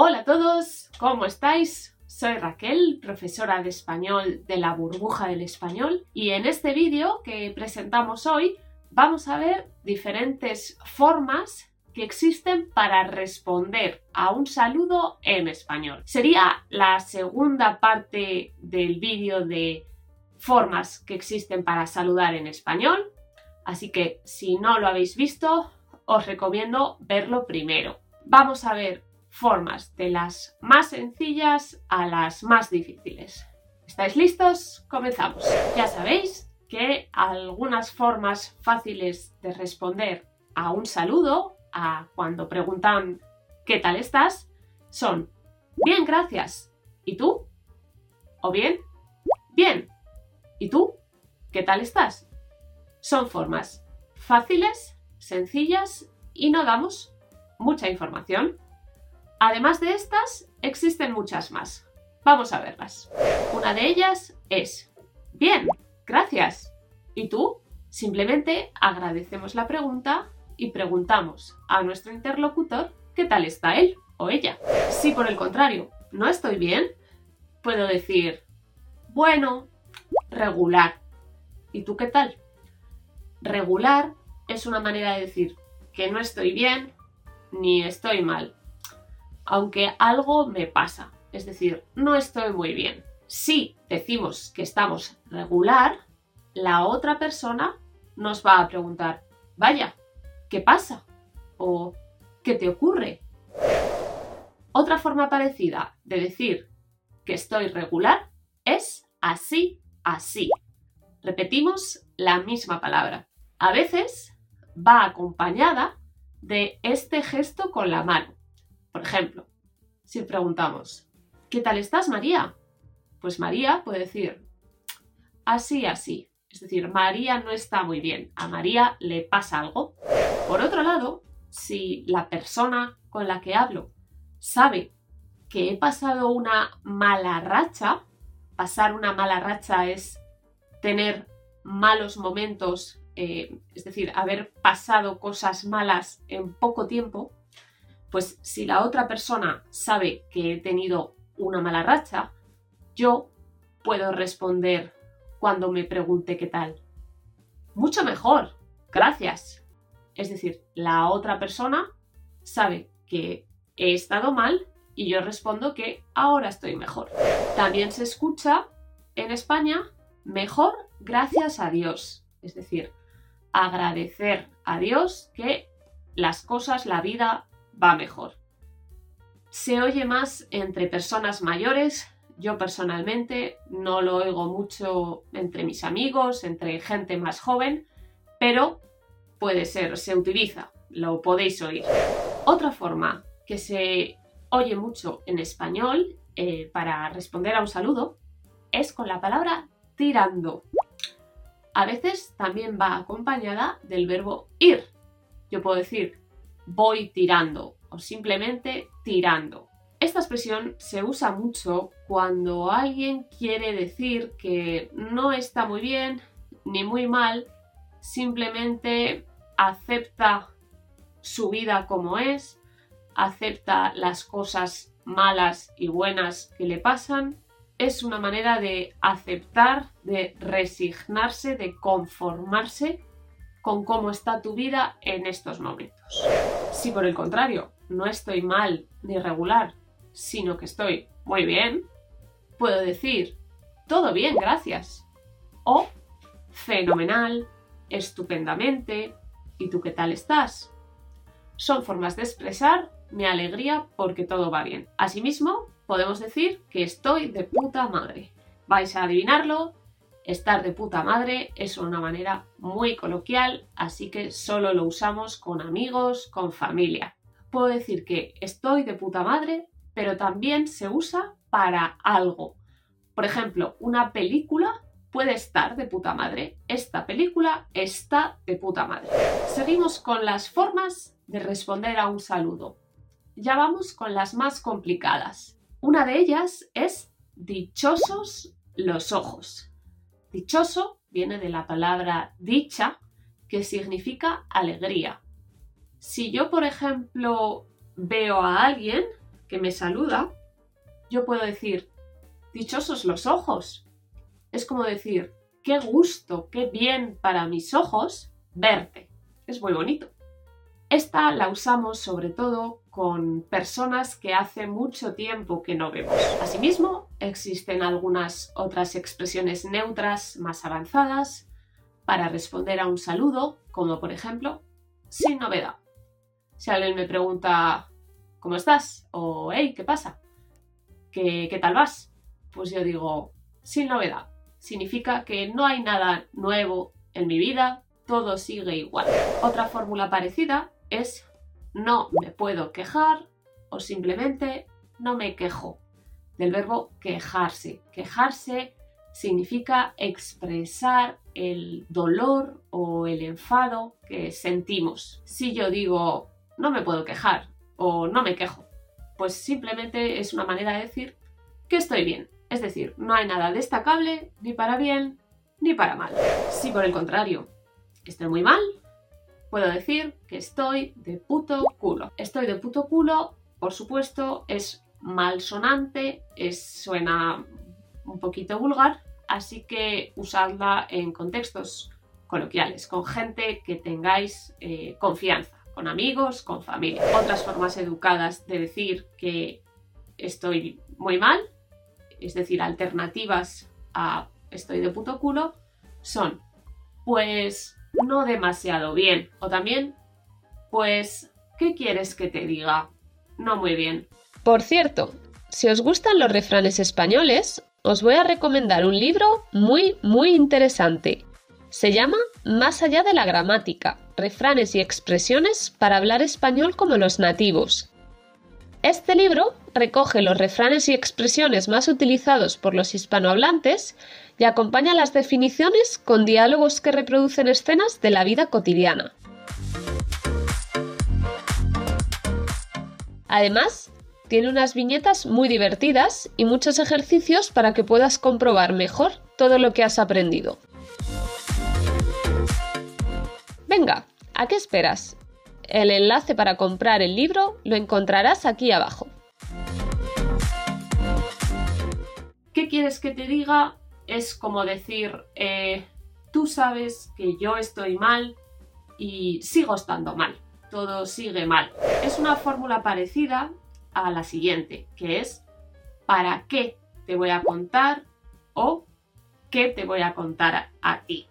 Hola a todos, ¿cómo estáis? Soy Raquel, profesora de español de la burbuja del español y en este vídeo que presentamos hoy vamos a ver diferentes formas que existen para responder a un saludo en español. Sería la segunda parte del vídeo de formas que existen para saludar en español, así que si no lo habéis visto, os recomiendo verlo primero. Vamos a ver formas de las más sencillas a las más difíciles. ¿Estáis listos? Comenzamos. Ya sabéis que algunas formas fáciles de responder a un saludo, a cuando preguntan ¿qué tal estás? son bien, gracias. ¿Y tú? O bien, bien. ¿Y tú? ¿Qué tal estás? Son formas fáciles, sencillas y no damos mucha información. Además de estas, existen muchas más. Vamos a verlas. Una de ellas es, bien, gracias. ¿Y tú? Simplemente agradecemos la pregunta y preguntamos a nuestro interlocutor qué tal está él o ella. Si por el contrario no estoy bien, puedo decir, bueno, regular. ¿Y tú qué tal? Regular es una manera de decir que no estoy bien ni estoy mal aunque algo me pasa, es decir, no estoy muy bien. Si decimos que estamos regular, la otra persona nos va a preguntar, vaya, ¿qué pasa? o ¿qué te ocurre? Otra forma parecida de decir que estoy regular es así, así. Repetimos la misma palabra. A veces va acompañada de este gesto con la mano. Por ejemplo, si preguntamos, ¿qué tal estás, María? Pues María puede decir, así, así. Es decir, María no está muy bien, a María le pasa algo. Por otro lado, si la persona con la que hablo sabe que he pasado una mala racha, pasar una mala racha es tener malos momentos, eh, es decir, haber pasado cosas malas en poco tiempo, pues si la otra persona sabe que he tenido una mala racha, yo puedo responder cuando me pregunte qué tal. Mucho mejor, gracias. Es decir, la otra persona sabe que he estado mal y yo respondo que ahora estoy mejor. También se escucha en España mejor gracias a Dios. Es decir, agradecer a Dios que las cosas, la vida va mejor. Se oye más entre personas mayores. Yo personalmente no lo oigo mucho entre mis amigos, entre gente más joven, pero puede ser, se utiliza, lo podéis oír. Otra forma que se oye mucho en español eh, para responder a un saludo es con la palabra tirando. A veces también va acompañada del verbo ir. Yo puedo decir voy tirando o simplemente tirando. Esta expresión se usa mucho cuando alguien quiere decir que no está muy bien ni muy mal, simplemente acepta su vida como es, acepta las cosas malas y buenas que le pasan. Es una manera de aceptar, de resignarse, de conformarse con cómo está tu vida en estos momentos. Si por el contrario no estoy mal ni regular, sino que estoy muy bien, puedo decir todo bien, gracias. O fenomenal, estupendamente, ¿y tú qué tal estás? Son formas de expresar mi alegría porque todo va bien. Asimismo, podemos decir que estoy de puta madre. Vais a adivinarlo Estar de puta madre es una manera muy coloquial, así que solo lo usamos con amigos, con familia. Puedo decir que estoy de puta madre, pero también se usa para algo. Por ejemplo, una película puede estar de puta madre. Esta película está de puta madre. Seguimos con las formas de responder a un saludo. Ya vamos con las más complicadas. Una de ellas es dichosos los ojos. Dichoso viene de la palabra dicha, que significa alegría. Si yo, por ejemplo, veo a alguien que me saluda, yo puedo decir, dichosos los ojos. Es como decir, qué gusto, qué bien para mis ojos verte. Es muy bonito. Esta la usamos sobre todo con personas que hace mucho tiempo que no vemos. Asimismo, existen algunas otras expresiones neutras más avanzadas para responder a un saludo, como por ejemplo, sin novedad. Si alguien me pregunta, ¿cómo estás? O, hey, ¿qué pasa? ¿Qué, qué tal vas? Pues yo digo, sin novedad. Significa que no hay nada nuevo en mi vida, todo sigue igual. Otra fórmula parecida es no me puedo quejar o simplemente no me quejo. Del verbo quejarse. Quejarse significa expresar el dolor o el enfado que sentimos. Si yo digo no me puedo quejar o no me quejo, pues simplemente es una manera de decir que estoy bien. Es decir, no hay nada destacable ni para bien ni para mal. Si por el contrario estoy muy mal, puedo decir que estoy de puto culo. Estoy de puto culo, por supuesto, es malsonante, es, suena un poquito vulgar, así que usadla en contextos coloquiales, con gente que tengáis eh, confianza, con amigos, con familia. Otras formas educadas de decir que estoy muy mal, es decir, alternativas a estoy de puto culo, son pues no demasiado bien. O también, pues, ¿qué quieres que te diga? No muy bien. Por cierto, si os gustan los refranes españoles, os voy a recomendar un libro muy, muy interesante. Se llama Más allá de la gramática, refranes y expresiones para hablar español como los nativos. Este libro recoge los refranes y expresiones más utilizados por los hispanohablantes y acompaña las definiciones con diálogos que reproducen escenas de la vida cotidiana. Además, tiene unas viñetas muy divertidas y muchos ejercicios para que puedas comprobar mejor todo lo que has aprendido. Venga, ¿a qué esperas? El enlace para comprar el libro lo encontrarás aquí abajo. ¿Qué quieres que te diga? Es como decir, eh, tú sabes que yo estoy mal y sigo estando mal, todo sigue mal. Es una fórmula parecida a la siguiente, que es ¿para qué te voy a contar o qué te voy a contar a, ti?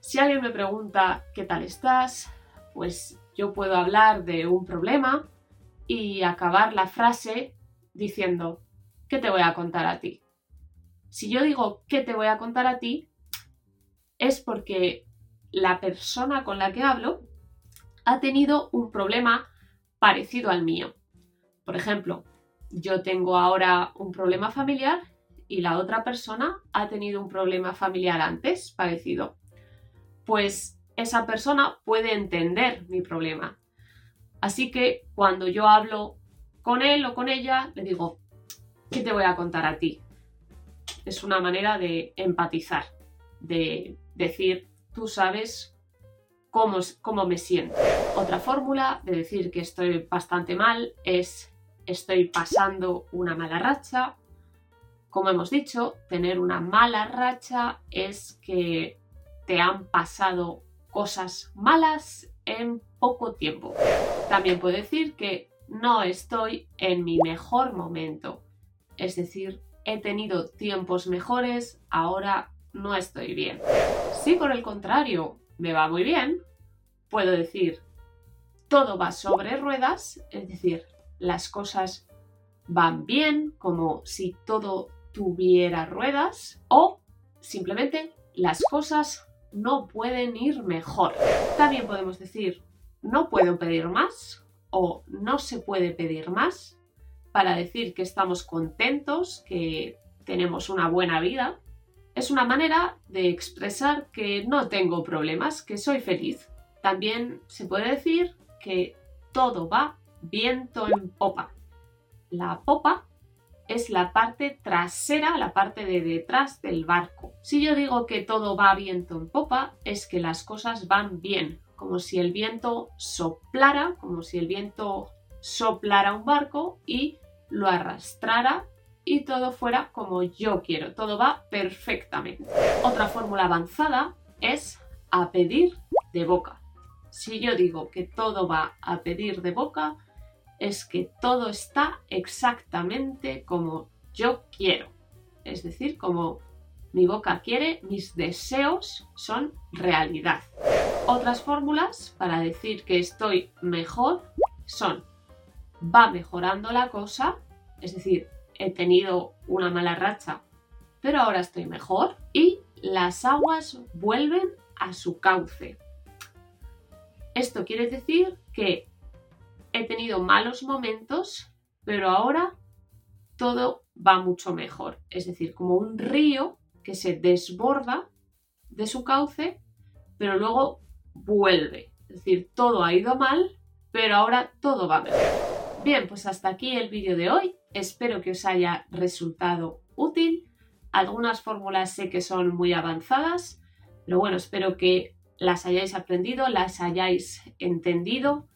Si alguien me pregunta ¿qué tal estás? Pues yo puedo hablar de un problema y acabar la frase diciendo ¿qué te voy a contar a ti? Si yo digo ¿qué te voy a contar a ti? Es porque la persona con la que hablo ha tenido un problema parecido al mío. Por ejemplo, yo tengo ahora un problema familiar y la otra persona ha tenido un problema familiar antes parecido. Pues esa persona puede entender mi problema. Así que cuando yo hablo con él o con ella, le digo, ¿qué te voy a contar a ti? Es una manera de empatizar, de decir, tú sabes cómo, cómo me siento. Otra fórmula de decir que estoy bastante mal es estoy pasando una mala racha. Como hemos dicho, tener una mala racha es que te han pasado cosas malas en poco tiempo. También puedo decir que no estoy en mi mejor momento, es decir, he tenido tiempos mejores, ahora no estoy bien. Si por el contrario me va muy bien, puedo decir todo va sobre ruedas, es decir, las cosas van bien, como si todo tuviera ruedas, o simplemente las cosas no pueden ir mejor. También podemos decir no puedo pedir más o no se puede pedir más para decir que estamos contentos, que tenemos una buena vida. Es una manera de expresar que no tengo problemas, que soy feliz. También se puede decir que todo va viento en popa. La popa es la parte trasera, la parte de detrás del barco. Si yo digo que todo va viento en popa, es que las cosas van bien, como si el viento soplara, como si el viento soplara un barco y lo arrastrara y todo fuera como yo quiero, todo va perfectamente. Otra fórmula avanzada es a pedir de boca. Si yo digo que todo va a pedir de boca, es que todo está exactamente como yo quiero. Es decir, como mi boca quiere, mis deseos son realidad. Otras fórmulas para decir que estoy mejor son va mejorando la cosa, es decir, he tenido una mala racha, pero ahora estoy mejor y las aguas vuelven a su cauce. Esto quiere decir que he tenido malos momentos, pero ahora todo va mucho mejor. Es decir, como un río que se desborda de su cauce, pero luego vuelve. Es decir, todo ha ido mal, pero ahora todo va mejor. Bien, pues hasta aquí el vídeo de hoy. Espero que os haya resultado útil. Algunas fórmulas sé que son muy avanzadas, pero bueno, espero que las hayáis aprendido, las hayáis entendido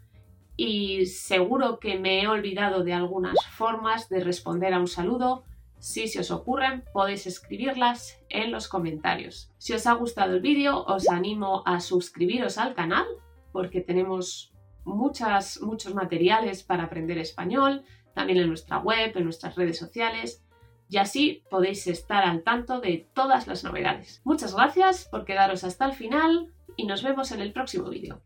y seguro que me he olvidado de algunas formas de responder a un saludo. Si se os ocurren, podéis escribirlas en los comentarios. Si os ha gustado el vídeo, os animo a suscribiros al canal porque tenemos muchas, muchos materiales para aprender español, también en nuestra web, en nuestras redes sociales, y así podéis estar al tanto de todas las novedades. Muchas gracias por quedaros hasta el final y nos vemos en el próximo vídeo.